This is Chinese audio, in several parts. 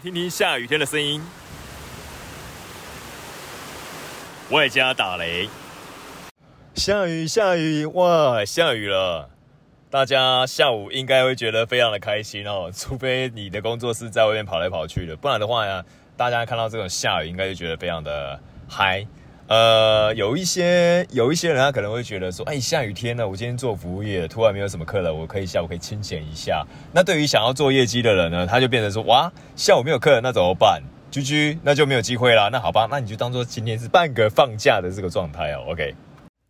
听听下雨天的声音。外加打雷，下雨下雨哇，下雨了！大家下午应该会觉得非常的开心哦，除非你的工作是在外面跑来跑去的，不然的话呀，大家看到这种下雨，应该就觉得非常的嗨。呃，有一些有一些人他可能会觉得说，哎，下雨天呢，我今天做服务业，突然没有什么客人，我可以下午可以清闲一下。那对于想要做业绩的人呢，他就变成说，哇，下午没有客人，那怎么办居居那就没有机会啦。那好吧，那你就当做今天是半个放假的这个状态哦。OK。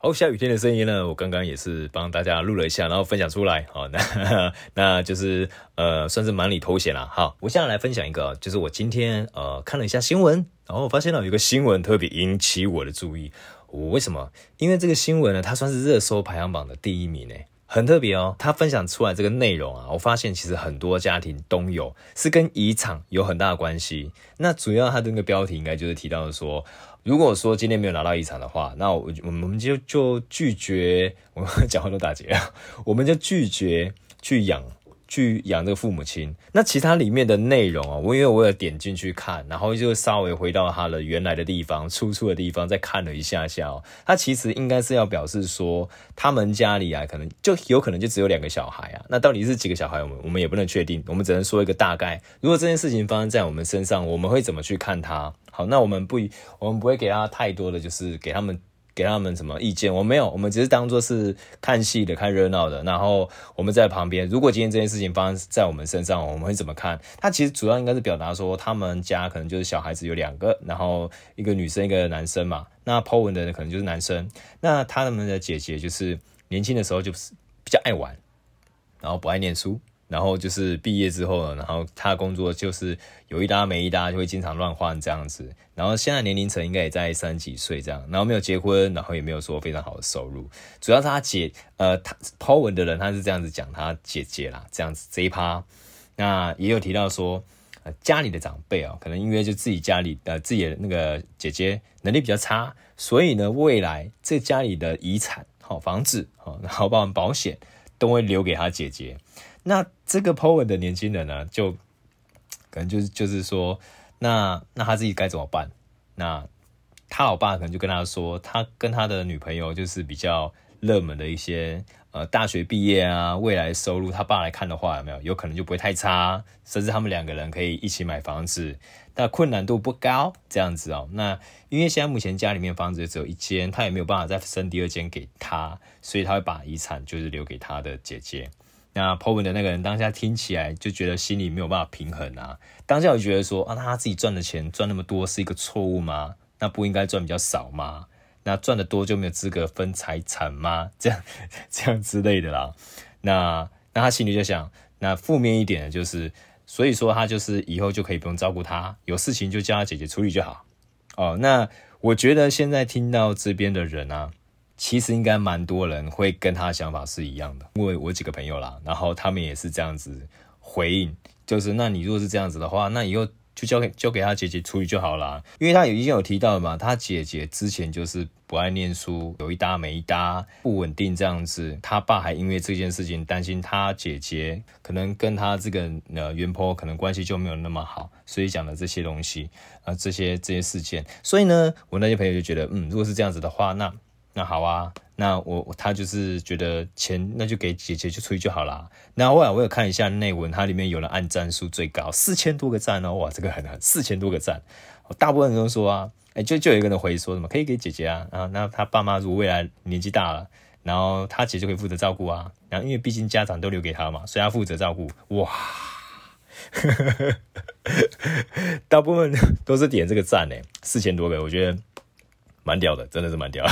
好，下雨天的声音呢，我刚刚也是帮大家录了一下，然后分享出来。好，那那就是呃，算是忙里偷闲了。好，我现在来分享一个，就是我今天呃看了一下新闻，然后我发现了有一个新闻特别引起我的注意。我为什么？因为这个新闻呢，它算是热搜排行榜的第一名呢，很特别哦。他分享出来这个内容啊，我发现其实很多家庭都有，是跟遗产有很大的关系。那主要他的那个标题应该就是提到说。如果说今天没有拿到遗产的话，那我我们就就拒绝，我们 讲话都打结啊，我们就拒绝去养去养这个父母亲。那其他里面的内容啊，我因为我有点进去看，然后就稍微回到他的原来的地方，出处的地方再看了一下下哦。他其实应该是要表示说，他们家里啊，可能就有可能就只有两个小孩啊。那到底是几个小孩，我们我们也不能确定，我们只能说一个大概。如果这件事情发生在我们身上，我们会怎么去看他？好，那我们不，我们不会给他太多的，就是给他们给他们什么意见。我没有，我们只是当做是看戏的、看热闹的。然后我们在旁边。如果今天这件事情发生在我们身上，我们会怎么看？他其实主要应该是表达说，他们家可能就是小孩子有两个，然后一个女生，一个男生嘛。那 Po 文的可能就是男生。那他们的姐姐就是年轻的时候就是比较爱玩，然后不爱念书。然后就是毕业之后，然后他工作就是有一搭没一搭，就会经常乱换这样子。然后现在年龄层应该也在三十几岁这样，然后没有结婚，然后也没有说非常好的收入。主要是他姐，呃，他 Po 文的人他是这样子讲他姐姐啦，这样子这一趴。那也有提到说，呃，家里的长辈啊，可能因为就自己家里呃自己的那个姐姐能力比较差，所以呢，未来这家里的遗产，好房子，好然后包括保险，都会留给他姐姐。那这个 Po 文的年轻人呢，就可能就是就是说，那那他自己该怎么办？那他老爸可能就跟他说，他跟他的女朋友就是比较热门的一些呃大学毕业啊，未来收入他爸来看的话，有没有有可能就不会太差，甚至他们两个人可以一起买房子，但困难度不高这样子哦。那因为现在目前家里面房子只有一间，他也没有办法再生第二间给他，所以他会把遗产就是留给他的姐姐。那 Po 文的那个人当下听起来就觉得心里没有办法平衡啊，当下我就觉得说啊，那他自己赚的钱赚那么多是一个错误吗？那不应该赚比较少吗？那赚的多就没有资格分财产吗？这样这样之类的啦。那那他心里就想，那负面一点的就是，所以说他就是以后就可以不用照顾他，有事情就叫他姐姐处理就好。哦，那我觉得现在听到这边的人啊。其实应该蛮多人会跟他想法是一样的，因为我几个朋友啦，然后他们也是这样子回应，就是那你如果是这样子的话，那以后就交给交给他姐姐处理就好啦。因为他已经有提到了嘛，他姐姐之前就是不爱念书，有一搭没一搭，不稳定这样子，他爸还因为这件事情担心他姐姐可能跟他这个呃原 PO 可能关系就没有那么好，所以讲了这些东西啊、这些这些事件，所以呢，我那些朋友就觉得，嗯，如果是这样子的话，那。那好啊，那我他就是觉得钱那就给姐姐就出去就好啦。那后来我有看一下内文，它里面有人按赞数最高四千多个赞哦，哇，这个很很四千多个赞。大部分人都说啊，哎、就就有一个人回说什么可以给姐姐啊，然后那他爸妈如果未来年纪大了，然后他姐就可以负责照顾啊。然后因为毕竟家长都留给他嘛，所以他负责照顾。哇，大部分都是点这个赞呢，四千多个，我觉得。蛮屌的，真的是蛮屌。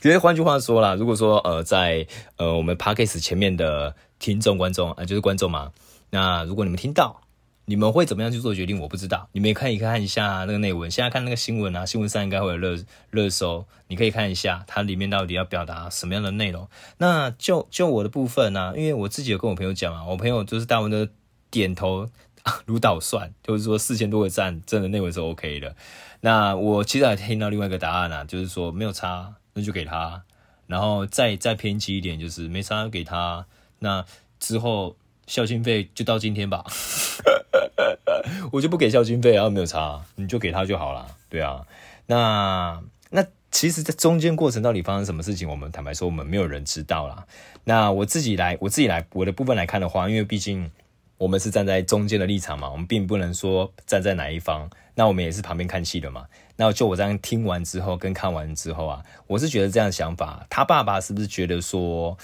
其实换句话说啦，如果说呃在呃我们 Podcast 前面的听众观众啊、呃，就是观众嘛，那如果你们听到，你们会怎么样去做决定？我不知道，你们也可以看一下那个内文。现在看那个新闻啊，新闻上应该会有热热搜，你可以看一下它里面到底要表达什么样的内容。那就就我的部分呢、啊，因为我自己有跟我朋友讲啊，我朋友就是大部分都点头。如捣蒜，就是说四千多个赞，真的内文是 OK 的。那我其实还听到另外一个答案啊，就是说没有差，那就给他。然后再再偏激一点，就是没差给他。那之后孝心费就到今天吧。我就不给孝亲费啊，没有差，你就给他就好了，对啊。那那其实，在中间过程到底发生什么事情，我们坦白说，我们没有人知道啦。那我自己来，我自己来，我的部分来看的话，因为毕竟我们是站在中间的立场嘛，我们并不能说站在哪一方。那我们也是旁边看戏的嘛。那就我这样听完之后，跟看完之后啊，我是觉得这样的想法，他爸爸是不是觉得说，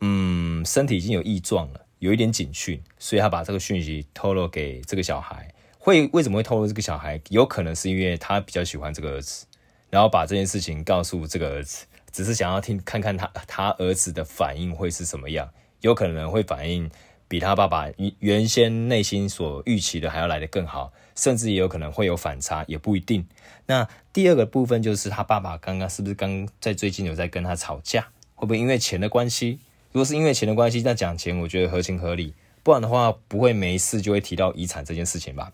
嗯，身体已经有异状了，有一点警讯，所以他把这个讯息透露给这个小孩。会为什么会透露这个小孩？有可能是因为他比较喜欢这个儿子，然后把这件事情告诉这个儿子，只是想要听看看他他儿子的反应会是什么样，有可能会反应比他爸爸原先内心所预期的还要来得更好，甚至也有可能会有反差，也不一定。那第二个部分就是他爸爸刚刚是不是刚在最近有在跟他吵架？会不会因为钱的关系？如果是因为钱的关系，那讲钱我觉得合情合理，不然的话不会没事就会提到遗产这件事情吧。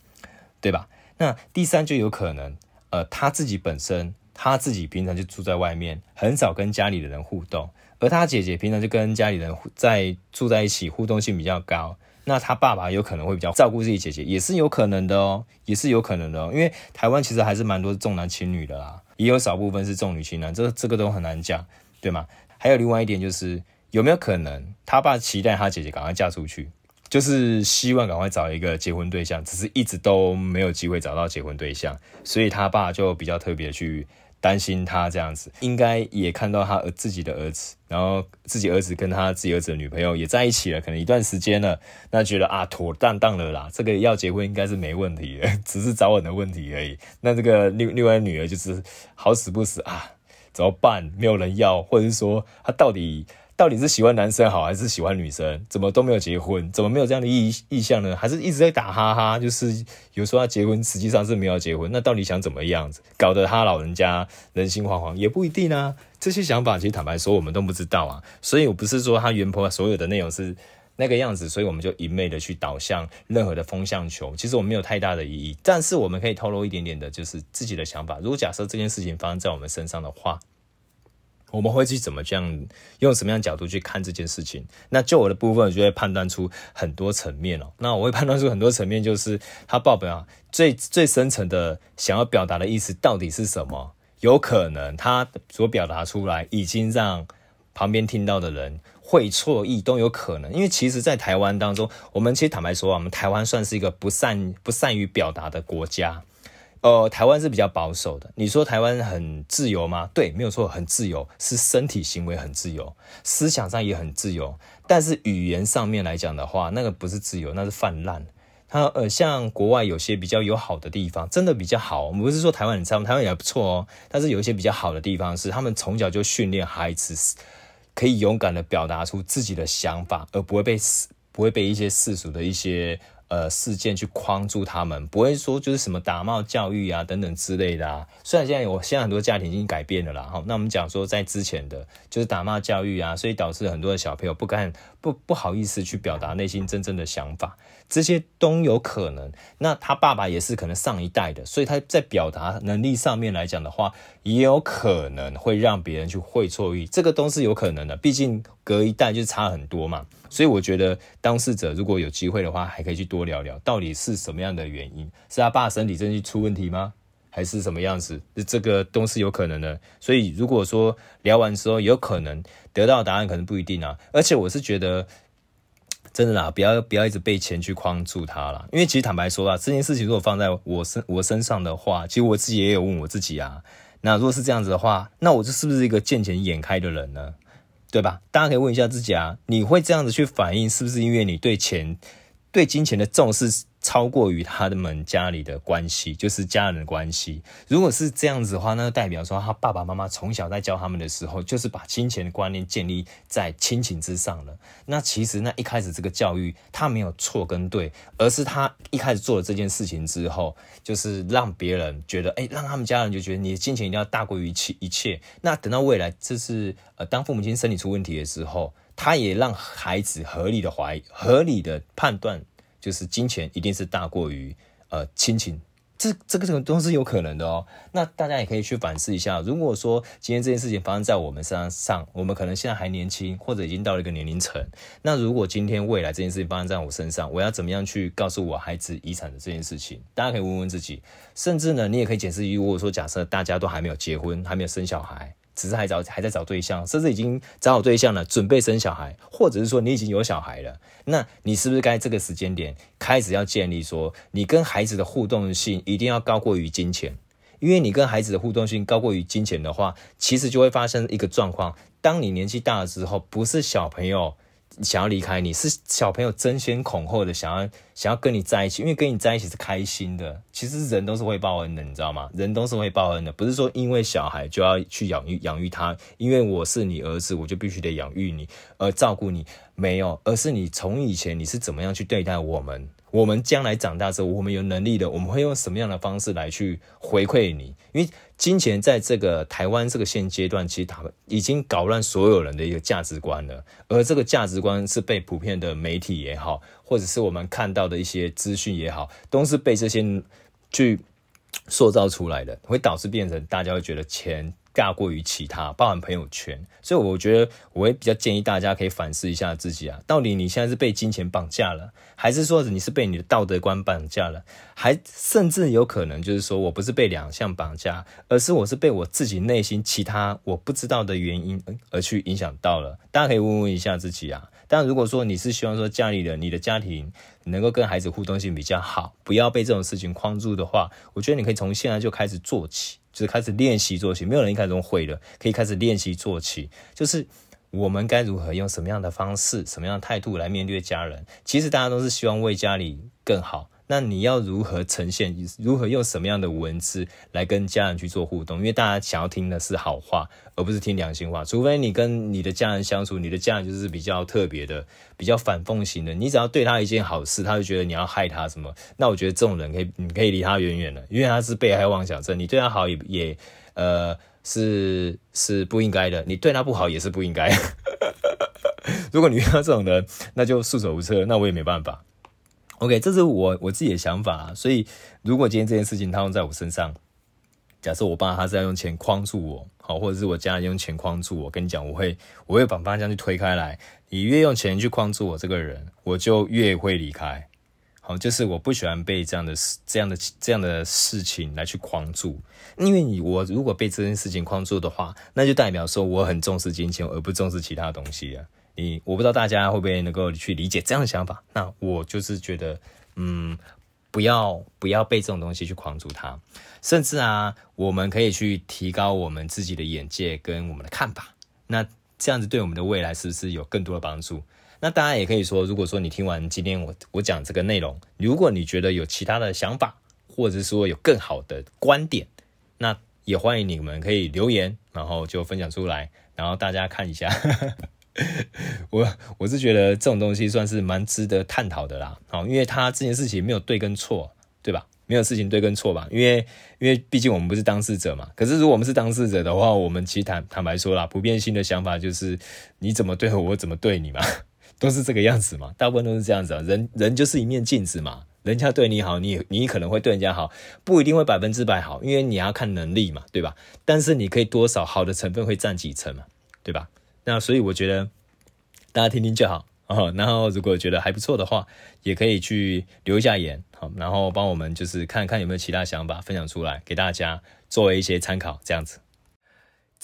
对吧？那第三就有可能，呃，他自己本身，他自己平常就住在外面，很少跟家里的人互动，而他姐姐平常就跟家里人在住在一起，互动性比较高。那他爸爸有可能会比较照顾自己姐姐，也是有可能的哦，也是有可能的哦。因为台湾其实还是蛮多重男轻女的啦，也有少部分是重女轻男，这这个都很难讲，对吗？还有另外一点就是，有没有可能他爸期待他姐姐赶快嫁出去？就是希望赶快找一个结婚对象，只是一直都没有机会找到结婚对象，所以他爸就比较特别去担心他这样子，应该也看到他自己的儿子，然后自己儿子跟他自己儿子的女朋友也在一起了，可能一段时间了，那觉得啊妥当当了啦，这个要结婚应该是没问题的，只是早晚的问题而已。那这个另另外女儿就是好死不死啊，怎么办？没有人要，或者是说他到底？到底是喜欢男生好还是喜欢女生？怎么都没有结婚？怎么没有这样的意意向呢？还是一直在打哈哈？就是有说要结婚，实际上是没有结婚。那到底想怎么样子？搞得他老人家人心惶惶，也不一定啊。这些想法其实坦白说，我们都不知道啊。所以我不是说他原婆所有的内容是那个样子，所以我们就一昧的去导向任何的风向球。其实我们没有太大的意义，但是我们可以透露一点点的，就是自己的想法。如果假设这件事情发生在我们身上的话。我们会去怎么这样用什么样角度去看这件事情？那就我的部分，我就会判断出很多层面哦。那我会判断出很多层面，就是他报表最最深层的想要表达的意思到底是什么？有可能他所表达出来已经让旁边听到的人会错意，都有可能。因为其实，在台湾当中，我们其实坦白说啊，我们台湾算是一个不善不善于表达的国家。呃，台湾是比较保守的。你说台湾很自由吗？对，没有错，很自由，是身体行为很自由，思想上也很自由。但是语言上面来讲的话，那个不是自由，那是泛滥。它呃，像国外有些比较友好的地方，真的比较好。我们不是说台湾很差，台湾也还不错哦。但是有一些比较好的地方是，他们从小就训练孩子可以勇敢的表达出自己的想法，而不会被不会被一些世俗的一些。呃，事件去框住他们，不会说就是什么打骂教育啊等等之类的啊。虽然现在有，现在很多家庭已经改变了啦。哈，那我们讲说在之前的，就是打骂教育啊，所以导致很多的小朋友不敢不不好意思去表达内心真正的想法，这些都有可能。那他爸爸也是可能上一代的，所以他在表达能力上面来讲的话，也有可能会让别人去会错意，这个都是有可能的。毕竟隔一代就差很多嘛。所以我觉得当事者如果有机会的话，还可以去多聊聊，到底是什么样的原因？是他爸身体真的出问题吗？还是什么样子？这个都是有可能的。所以如果说聊完之后有可能得到答案，可能不一定啊。而且我是觉得，真的啦，不要不要一直被钱去框住他啦。因为其实坦白说啊，这件事情如果放在我身我身上的话，其实我自己也有问我自己啊。那如果是这样子的话，那我这是不是一个见钱眼开的人呢？对吧？大家可以问一下自己啊，你会这样子去反应，是不是因为你对钱、对金钱的重视？超过于他们家里的关系，就是家人的关系。如果是这样子的话，那代表说他爸爸妈妈从小在教他们的时候，就是把金钱的观念建立在亲情之上了。那其实那一开始这个教育他没有错跟对，而是他一开始做了这件事情之后，就是让别人觉得，哎，让他们家人就觉得你的金钱一定要大过于一切一切。那等到未来，这是呃，当父母亲身体出问题的时候，他也让孩子合理的怀、合理的判断。就是金钱一定是大过于呃亲情这这个这个都是有可能的哦。那大家也可以去反思一下，如果说今天这件事情发生在我们身上，我们可能现在还年轻，或者已经到了一个年龄层。那如果今天未来这件事情发生在我身上，我要怎么样去告诉我孩子遗产的这件事情？大家可以问问自己，甚至呢，你也可以解释，如果说假设大家都还没有结婚，还没有生小孩。只是还找还在找对象，甚至已经找好对象了，准备生小孩，或者是说你已经有小孩了，那你是不是该这个时间点开始要建立说，你跟孩子的互动性一定要高过于金钱？因为你跟孩子的互动性高过于金钱的话，其实就会发生一个状况，当你年纪大了之后，不是小朋友。想要离开你，是小朋友争先恐后的想要想要跟你在一起，因为跟你在一起是开心的。其实人都是会报恩的，你知道吗？人都是会报恩的，不是说因为小孩就要去养育养育他，因为我是你儿子，我就必须得养育你，而照顾你，没有，而是你从以前你是怎么样去对待我们。我们将来长大之后，我们有能力的，我们会用什么样的方式来去回馈你？因为金钱在这个台湾这个现阶段，其实他们已经搞乱所有人的一个价值观了。而这个价值观是被普遍的媒体也好，或者是我们看到的一些资讯也好，都是被这些去塑造出来的，会导致变成大家会觉得钱。大过于其他，包含朋友圈，所以我觉得我会比较建议大家可以反思一下自己啊，到底你现在是被金钱绑架了，还是说你是被你的道德观绑架了，还甚至有可能就是说我不是被两项绑架，而是我是被我自己内心其他我不知道的原因而去影响到了。大家可以问问一下自己啊。但如果说你是希望说家里的你的家庭能够跟孩子互动性比较好，不要被这种事情框住的话，我觉得你可以从现在就开始做起。就是开始练习做起，没有人一开始会的，可以开始练习做起。就是我们该如何用什么样的方式、什么样的态度来面对家人？其实大家都是希望为家里更好。那你要如何呈现？如何用什么样的文字来跟家人去做互动？因为大家想要听的是好话，而不是听良心话。除非你跟你的家人相处，你的家人就是比较特别的、比较反奉型的。你只要对他一件好事，他就觉得你要害他什么。那我觉得这种人可以，你可以离他远远的，因为他是被害妄想症。你对他好也也呃是是不应该的，你对他不好也是不应该。如果你遇到这种人，那就束手无策，那我也没办法。OK，这是我我自己的想法，所以如果今天这件事情套用在我身上，假设我爸他是要用钱框住我，好，或者是我家人用钱框住我，跟你讲，我会我会把方向去推开来。你越用钱去框住我这个人，我就越会离开。好，就是我不喜欢被这样的事、这样的这样的事情来去框住，因为你我如果被这件事情框住的话，那就代表说我很重视金钱，而不重视其他东西啊。你我不知道大家会不会能够去理解这样的想法，那我就是觉得，嗯，不要不要被这种东西去框住它，甚至啊，我们可以去提高我们自己的眼界跟我们的看法，那这样子对我们的未来是不是有更多的帮助？那大家也可以说，如果说你听完今天我我讲这个内容，如果你觉得有其他的想法，或者说有更好的观点，那也欢迎你们可以留言，然后就分享出来，然后大家看一下。我我是觉得这种东西算是蛮值得探讨的啦，好，因为他这件事情没有对跟错，对吧？没有事情对跟错吧？因为因为毕竟我们不是当事者嘛。可是如果我们是当事者的话，我们其实坦坦白说啦，普遍性的想法就是你怎么对我，我怎么对你嘛，都是这个样子嘛，大部分都是这样子啊。人人就是一面镜子嘛，人家对你好，你你可能会对人家好，不一定会百分之百好，因为你要看能力嘛，对吧？但是你可以多少好的成分会占几成嘛，对吧？那所以我觉得大家听听就好 哦。然后如果觉得还不错的话，也可以去留一下言，好，然后帮我们就是看看有没有其他想法分享出来给大家作为一些参考，这样子。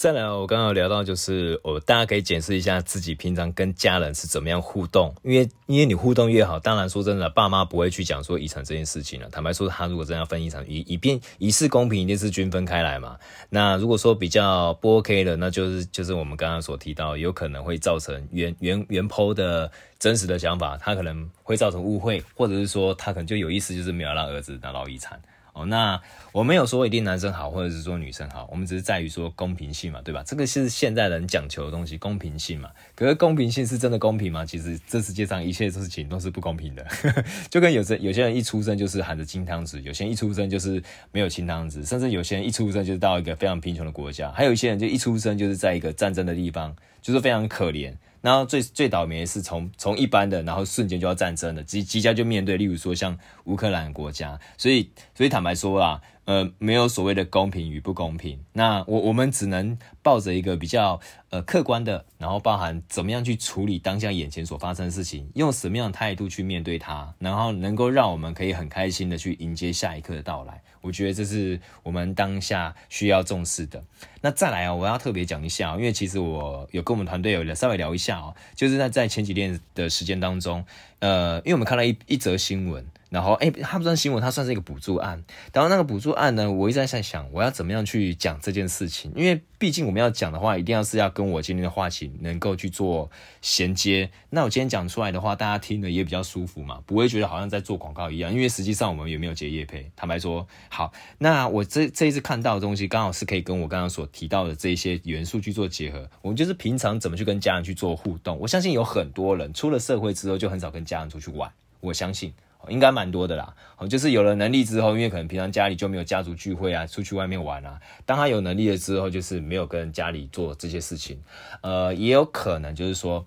再来，我刚刚聊到，就是我大家可以检视一下自己平常跟家人是怎么样互动，因为因为你互动越好，当然说真的，爸妈不会去讲说遗产这件事情了。坦白说，他如果真要分遗产，以以便以示公平，一定是均分开来嘛。那如果说比较不 OK 的，那就是就是我们刚刚所提到，有可能会造成原原原 PO 的真实的想法，他可能会造成误会，或者是说他可能就有意思，就是没有让儿子拿到遗产。哦，那我没有说一定男生好，或者是说女生好，我们只是在于说公平性嘛，对吧？这个是现代人讲求的东西，公平性嘛。可是公平性是真的公平吗？其实这世界上一切事情都是不公平的，就跟有些有些人一出生就是含着金汤匙，有些人一出生就是没有金汤匙，甚至有些人一出生就是到一个非常贫穷的国家，还有一些人就一出生就是在一个战争的地方，就是非常可怜。然后最最倒霉的是从从一般的，然后瞬间就要战争了，即即将就面对，例如说像乌克兰国家，所以所以坦白说啊，呃，没有所谓的公平与不公平，那我我们只能抱着一个比较呃客观的，然后包含怎么样去处理当下眼前所发生的事情，用什么样的态度去面对它，然后能够让我们可以很开心的去迎接下一刻的到来。我觉得这是我们当下需要重视的。那再来啊，我要特别讲一下，因为其实我有跟我们团队有聊稍微聊一下哦，就是在在前几天的时间当中，呃，因为我们看到一一则新闻。然后，哎，他不算新闻，它算是一个补助案。然后那个补助案呢，我一直在想，我要怎么样去讲这件事情？因为毕竟我们要讲的话，一定要是要跟我今天的话题能够去做衔接。那我今天讲出来的话，大家听了也比较舒服嘛，不会觉得好像在做广告一样。因为实际上我们也没有接业配。坦白说，好，那我这这一次看到的东西，刚好是可以跟我刚刚所提到的这一些元素去做结合。我们就是平常怎么去跟家人去做互动。我相信有很多人出了社会之后，就很少跟家人出去玩。我相信。应该蛮多的啦，哦就是有了能力之后，因为可能平常家里就没有家族聚会啊，出去外面玩啊。当他有能力了之后，就是没有跟家里做这些事情，呃，也有可能就是说。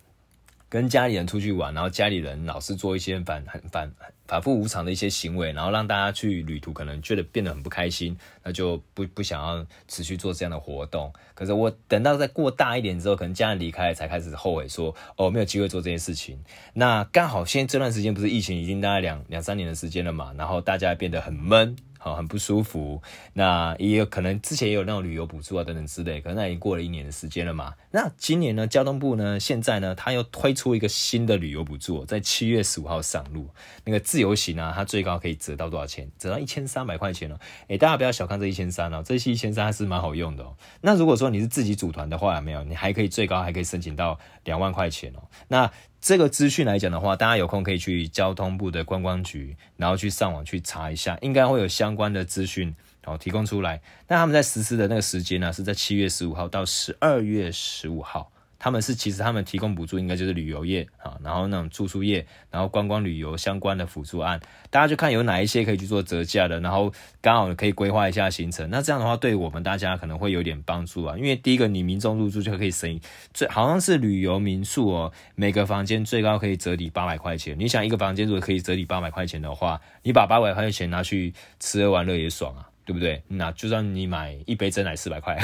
跟家里人出去玩，然后家里人老是做一些反很反反复无常的一些行为，然后让大家去旅途可能觉得变得很不开心，那就不不想要持续做这样的活动。可是我等到再过大一点之后，可能家人离开，才开始后悔说哦，没有机会做这件事情。那刚好现在这段时间不是疫情已经大概两两三年的时间了嘛，然后大家变得很闷。好，很不舒服。那也有可能之前也有那种旅游补助啊等等之类，可能那已经过了一年的时间了嘛。那今年呢，交通部呢，现在呢，他又推出一个新的旅游补助，在七月十五号上路。那个自由行啊，它最高可以折到多少钱？折到一千三百块钱哦。诶，大家不要小看这一千三哦，这些一千三还是蛮好用的哦。那如果说你是自己组团的话，没有？你还可以最高还可以申请到两万块钱哦。那这个资讯来讲的话，大家有空可以去交通部的观光局，然后去上网去查一下，应该会有相关的资讯好提供出来。那他们在实施的那个时间呢，是在七月十五号到十二月十五号。他们是其实他们提供补助，应该就是旅游业啊，然后那种住宿业，然后观光旅游相关的辅助案，大家就看有哪一些可以去做折价的，然后刚好可以规划一下行程。那这样的话，对我们大家可能会有点帮助啊，因为第一个你民众入住就可以省，最好像是旅游民宿哦，每个房间最高可以折抵八百块钱。你想一个房间如果可以折抵八百块钱的话，你把八百块钱拿去吃喝玩乐也爽啊，对不对？那就算你买一杯珍奶四百块。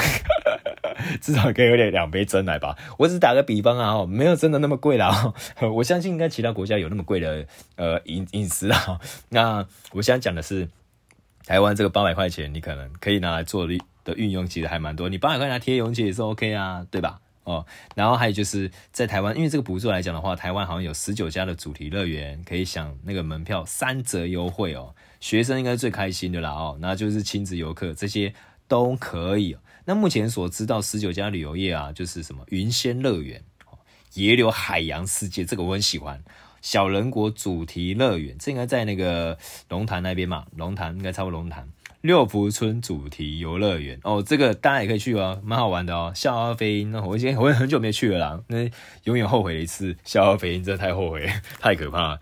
至少可以有点两杯珍奶吧。我只打个比方啊，没有真的那么贵啦。我相信应该其他国家有那么贵的呃饮饮食啊。那我现在讲的是台湾这个八百块钱，你可能可以拿来做的运用，其实还蛮多。你八百块拿贴永姐也是 OK 啊，对吧？哦，然后还有就是在台湾，因为这个补助来讲的话，台湾好像有十九家的主题乐园可以享那个门票三折优惠哦。学生应该是最开心的啦哦，那就是亲子游客这些都可以。那目前所知道十九家旅游业啊，就是什么云仙乐园、野柳海洋世界，这个我很喜欢。小人国主题乐园，这应该在那个龙潭那边嘛，龙潭应该差不多龙潭。六福村主题游乐园哦，这个大家也可以去哦，蛮好玩的哦。笑傲飞鹰，那我已经 我也很久没去了啦，那永远后悔的一次。笑傲飞鹰真的太后悔，太可怕了。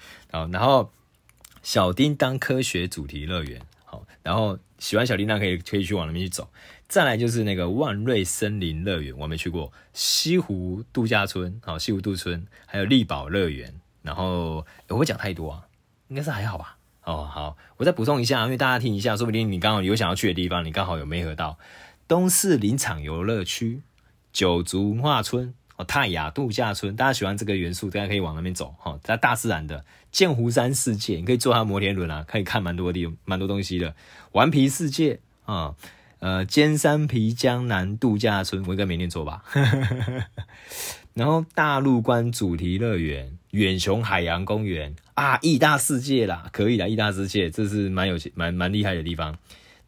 然后小叮当科学主题乐园，好，然后喜欢小叮当可以可以去往那边去走。再来就是那个万瑞森林乐园，我没去过。西湖度假村，好，西湖度村，还有丽宝乐园。然后我会讲太多啊，应该是还好吧。哦，好，我再补充一下，因为大家听一下，说不定你刚好有想要去的地方，你刚好有没合到。东势林场游乐区、九族文化村、哦泰雅度假村，大家喜欢这个元素，大家可以往那边走。哈、在大自然的剑湖山世界，你可以坐它摩天轮啊，可以看蛮多地，蛮多东西的。顽皮世界啊。呃，尖山皮江南度假村，我应该没念错吧？然后大陆关主题乐园、远雄海洋公园啊，义大世界啦，可以啦，义大世界，这是蛮有蛮蛮厉害的地方。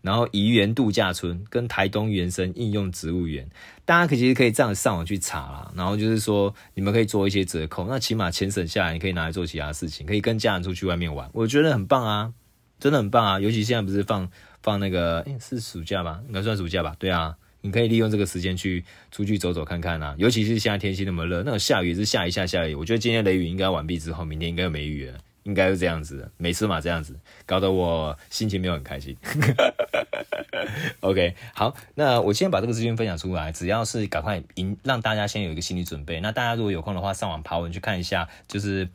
然后怡园度假村跟台东原生应用植物园，大家可其实可以这样上网去查啦。然后就是说，你们可以做一些折扣，那起码钱省下来，你可以拿来做其他事情，可以跟家人出去外面玩，我觉得很棒啊，真的很棒啊，尤其现在不是放。放那个，诶、是暑假吧？应该算暑假吧？对啊，你可以利用这个时间去出去走走看看啊。尤其是现在天气那么热，那种下雨是下一下下雨。我觉得今天雷雨应该完毕之后，明天应该没雨了，应该是这样子的。每次嘛这样子，搞得我心情没有很开心。OK，好，那我今天把这个资讯分享出来，只要是赶快引让大家先有一个心理准备。那大家如果有空的话，上网爬文去看一下，就是。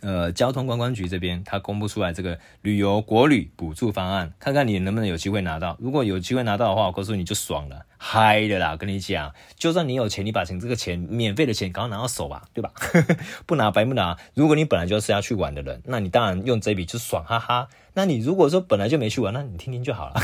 呃，交通观光局这边，他公布出来这个旅游国旅补助方案，看看你能不能有机会拿到。如果有机会拿到的话，我告诉你就爽了，嗨的啦！跟你讲，就算你有钱，你把钱这个钱免费的钱赶快拿到手吧，对吧？不拿白不拿。如果你本来就是要去玩的人，那你当然用这笔就爽哈哈。那你如果说本来就没去玩，那你听听就好了，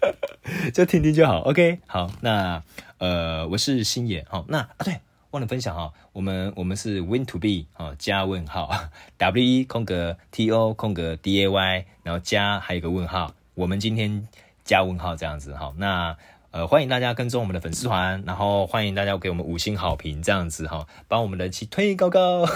就听听就好。OK，好，那呃，我是星野，好，那啊对。忘了分享哈，我们我们是 Win to be 啊，加问号。W E 空格 T O 空格 D A Y，然后加还有个问号，我们今天加问号这样子哈，那呃欢迎大家跟踪我们的粉丝团，然后欢迎大家给我们五星好评这样子哈，帮我们的人气推高高，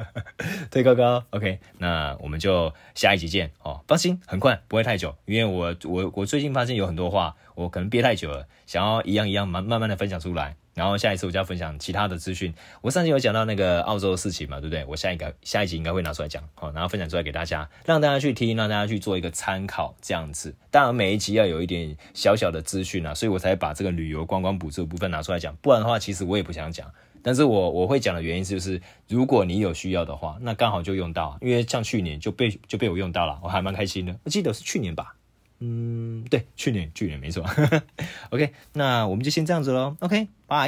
推高高，OK，那我们就下一集见。哦，放心，很快不会太久，因为我我我最近发现有很多话我可能憋太久了，想要一样一样慢慢慢的分享出来。然后下一次我就要分享其他的资讯。我上集有讲到那个澳洲的事情嘛，对不对？我下一个下一集应该会拿出来讲，好，然后分享出来给大家，让大家去听，让大家去做一个参考，这样子。当然每一集要有一点小小的资讯啊，所以我才把这个旅游观光补助部分拿出来讲。不然的话，其实我也不想讲。但是我我会讲的原因就是，如果你有需要的话，那刚好就用到，因为像去年就被就被我用到了，我还蛮开心的。我记得是去年吧。嗯，对，去年去年没错。OK，那我们就先这样子喽。OK，拜。